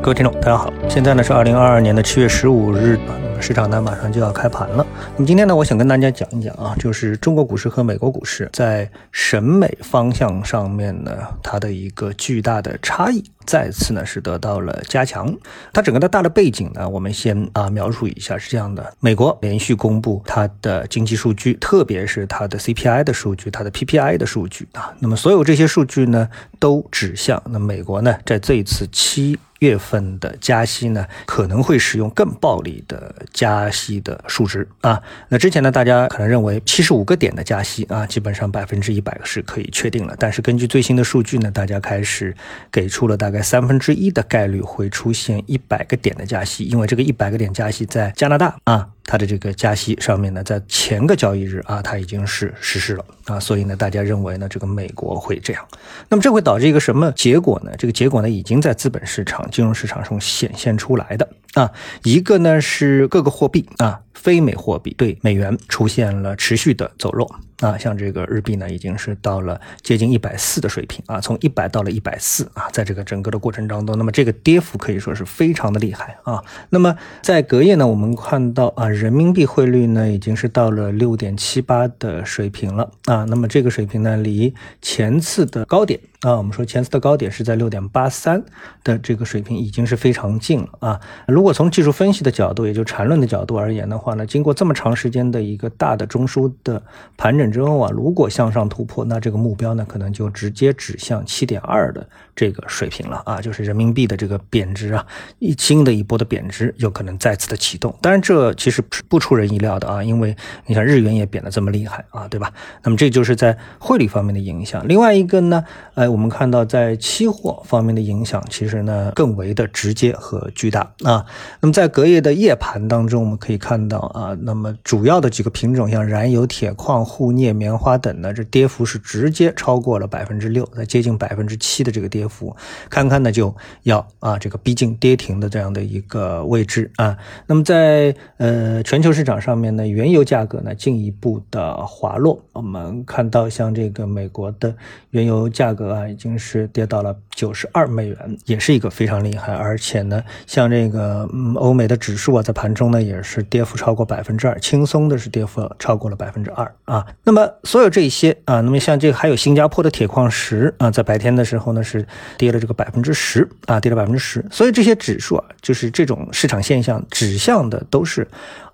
各位听众，大家好，现在呢是二零二二年的七月十五日，那么市场呢马上就要开盘了。那么今天呢，我想跟大家讲一讲啊，就是中国股市和美国股市在审美方向上面呢，它的一个巨大的差异。再次呢是得到了加强，它整个的大的背景呢，我们先啊描述一下是这样的：美国连续公布它的经济数据，特别是它的 CPI 的数据、它的 PPI 的数据啊，那么所有这些数据呢，都指向那美国呢在这一次七。月份的加息呢，可能会使用更暴力的加息的数值啊。那之前呢，大家可能认为七十五个点的加息啊，基本上百分之一百是可以确定了。但是根据最新的数据呢，大家开始给出了大概三分之一的概率会出现一百个点的加息，因为这个一百个点加息在加拿大啊。它的这个加息上面呢，在前个交易日啊，它已经是实施了啊，所以呢，大家认为呢，这个美国会这样，那么这会导致一个什么结果呢？这个结果呢，已经在资本市场、金融市场中显现出来的啊，一个呢是各个货币啊，非美货币对美元出现了持续的走弱。啊，像这个日币呢，已经是到了接近一百四的水平啊，从一百到了一百四啊，在这个整个的过程当中，那么这个跌幅可以说是非常的厉害啊。那么在隔夜呢，我们看到啊，人民币汇率呢已经是到了六点七八的水平了啊。那么这个水平呢，离前次的高点啊，我们说前次的高点是在六点八三的这个水平，已经是非常近了啊。如果从技术分析的角度，也就缠论的角度而言的话呢，经过这么长时间的一个大的中枢的盘整。之后啊，如果向上突破，那这个目标呢，可能就直接指向七点二的这个水平了啊，就是人民币的这个贬值啊，一新的一波的贬值有可能再次的启动。当然，这其实不出人意料的啊，因为你看日元也贬得这么厉害啊，对吧？那么这就是在汇率方面的影响。另外一个呢，呃，我们看到在期货方面的影响，其实呢更为的直接和巨大啊。那么在隔夜的夜盘当中，我们可以看到啊，那么主要的几个品种，像燃油、铁矿、沪镍。棉花等呢，这跌幅是直接超过了百分之六，在接近百分之七的这个跌幅，看看呢就要啊这个逼近跌停的这样的一个位置啊。那么在呃全球市场上面呢，原油价格呢进一步的滑落，我们看到像这个美国的原油价格啊，已经是跌到了九十二美元，也是一个非常厉害。而且呢，像这个嗯欧美的指数啊，在盘中呢也是跌幅超过百分之二，轻松的是跌幅超过了百分之二啊。那么所有这些啊，那么像这个还有新加坡的铁矿石啊，在白天的时候呢是跌了这个百分之十啊，跌了百分之十。所以这些指数啊，就是这种市场现象指向的都是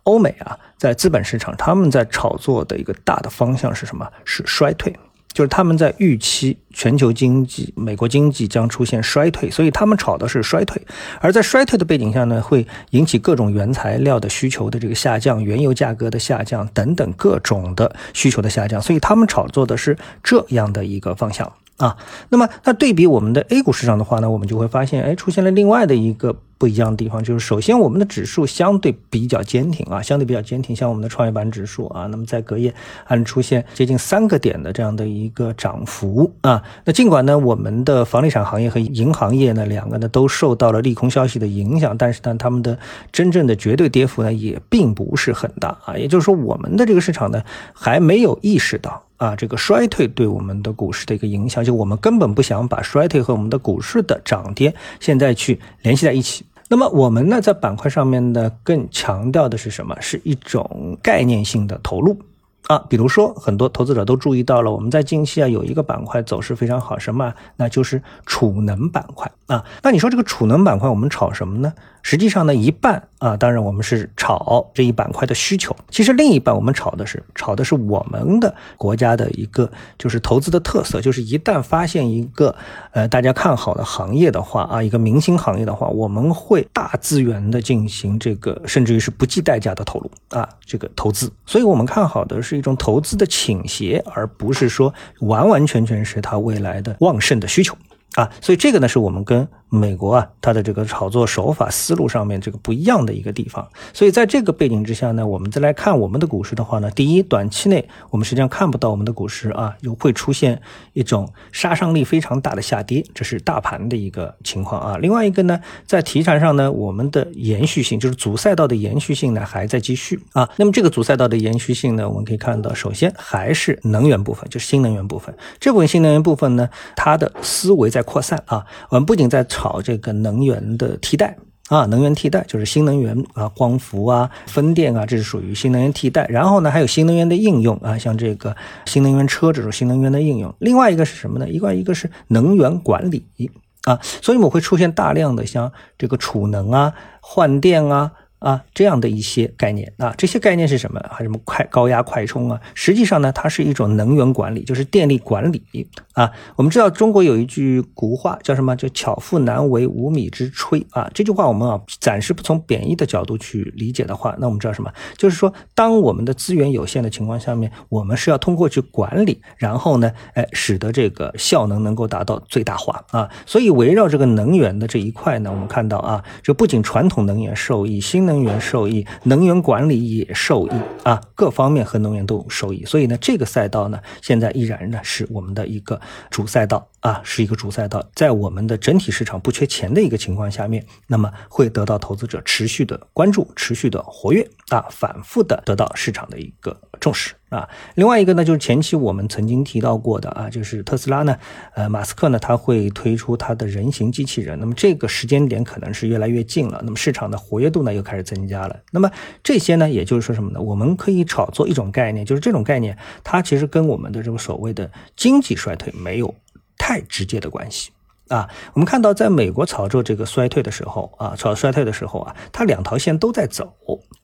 欧美啊，在资本市场他们在炒作的一个大的方向是什么？是衰退。就是他们在预期全球经济、美国经济将出现衰退，所以他们炒的是衰退。而在衰退的背景下呢，会引起各种原材料的需求的这个下降，原油价格的下降等等各种的需求的下降，所以他们炒作的是这样的一个方向啊。那么，那对比我们的 A 股市场的话呢，我们就会发现，哎，出现了另外的一个。不一样的地方就是，首先我们的指数相对比较坚挺啊，相对比较坚挺。像我们的创业板指数啊，那么在隔夜还出现接近三个点的这样的一个涨幅啊。那尽管呢，我们的房地产行业和银行业呢两个呢都受到了利空消息的影响，但是呢，他们的真正的绝对跌幅呢也并不是很大啊。也就是说，我们的这个市场呢还没有意识到啊这个衰退对我们的股市的一个影响，就我们根本不想把衰退和我们的股市的涨跌现在去联系在一起。那么我们呢，在板块上面呢，更强调的是什么？是一种概念性的投入啊。比如说，很多投资者都注意到了，我们在近期啊有一个板块走势非常好，什么？那就是储能板块啊。那你说这个储能板块，我们炒什么呢？实际上呢，一半啊，当然我们是炒这一板块的需求。其实另一半我们炒的是炒的是我们的国家的一个就是投资的特色，就是一旦发现一个呃大家看好的行业的话啊，一个明星行业的话，我们会大资源的进行这个，甚至于是不计代价的投入啊，这个投资。所以我们看好的是一种投资的倾斜，而不是说完完全全是它未来的旺盛的需求。啊，所以这个呢是我们跟美国啊它的这个炒作手法思路上面这个不一样的一个地方。所以在这个背景之下呢，我们再来看我们的股市的话呢，第一，短期内我们实际上看不到我们的股市啊有会出现一种杀伤力非常大的下跌，这是大盘的一个情况啊。另外一个呢，在题材上呢，我们的延续性就是主赛道的延续性呢还在继续啊。那么这个主赛道的延续性呢，我们可以看到，首先还是能源部分，就是新能源部分。这部分新能源部分呢，它的思维在。扩散啊！我们不仅在炒这个能源的替代。啊，能源替代就是新能源啊，光伏啊，风电啊，这是属于新能源替代。然后呢，还有新能源的应用啊，像这个新能源车这种新能源的应用。另外一个是什么呢？一个一个是能源管理啊，所以我们会出现大量的像这个储能啊、换电啊。啊，这样的一些概念啊，这些概念是什么？还，什么快高压快充啊？实际上呢，它是一种能源管理，就是电力管理啊。我们知道中国有一句古话叫什么？叫巧妇难为无米之炊啊。这句话我们啊，暂时不从贬义的角度去理解的话，那我们知道什么？就是说，当我们的资源有限的情况下面，我们是要通过去管理，然后呢，哎，使得这个效能能够达到最大化啊。所以围绕这个能源的这一块呢，我们看到啊，这不仅传统能源受益，新能能源受益，能源管理也受益啊，各方面和能源都受益，所以呢，这个赛道呢，现在依然呢是我们的一个主赛道。啊，是一个主赛道，在我们的整体市场不缺钱的一个情况下面，那么会得到投资者持续的关注，持续的活跃啊，反复的得到市场的一个重视。啊，另外一个呢，就是前期我们曾经提到过的啊，就是特斯拉呢，呃，马斯克呢，他会推出他的人形机器人，那么这个时间点可能是越来越近了，那么市场的活跃度呢又开始增加了，那么这些呢，也就是说什么呢？我们可以炒作一种概念，就是这种概念它其实跟我们的这个所谓的经济衰退没有太直接的关系。啊，我们看到，在美国炒作这个衰退的时候啊，炒衰退的时候啊，它两条线都在走。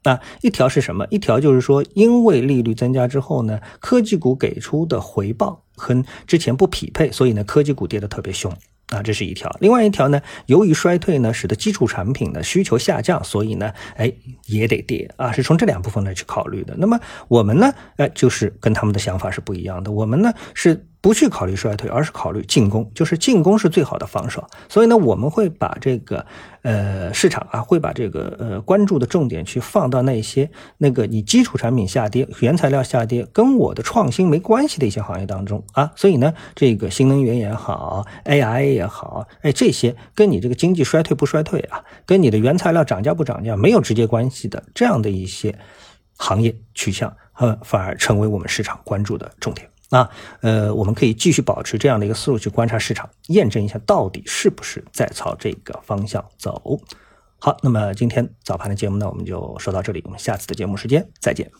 啊，一条是什么？一条就是说，因为利率增加之后呢，科技股给出的回报和之前不匹配，所以呢，科技股跌得特别凶。啊，这是一条。另外一条呢，由于衰退呢，使得基础产品的需求下降，所以呢，哎，也得跌啊，是从这两部分来去考虑的。那么我们呢，哎，就是跟他们的想法是不一样的。我们呢是。不去考虑衰退，而是考虑进攻，就是进攻是最好的防守。所以呢，我们会把这个呃市场啊，会把这个呃关注的重点去放到那些那个你基础产品下跌、原材料下跌跟我的创新没关系的一些行业当中啊。所以呢，这个新能源也好，AI 也好，哎，这些跟你这个经济衰退不衰退啊，跟你的原材料涨价不涨价没有直接关系的这样的一些行业取向，呃，反而成为我们市场关注的重点。啊，呃，我们可以继续保持这样的一个思路去观察市场，验证一下到底是不是在朝这个方向走。好，那么今天早盘的节目呢，我们就说到这里，我们下次的节目时间再见。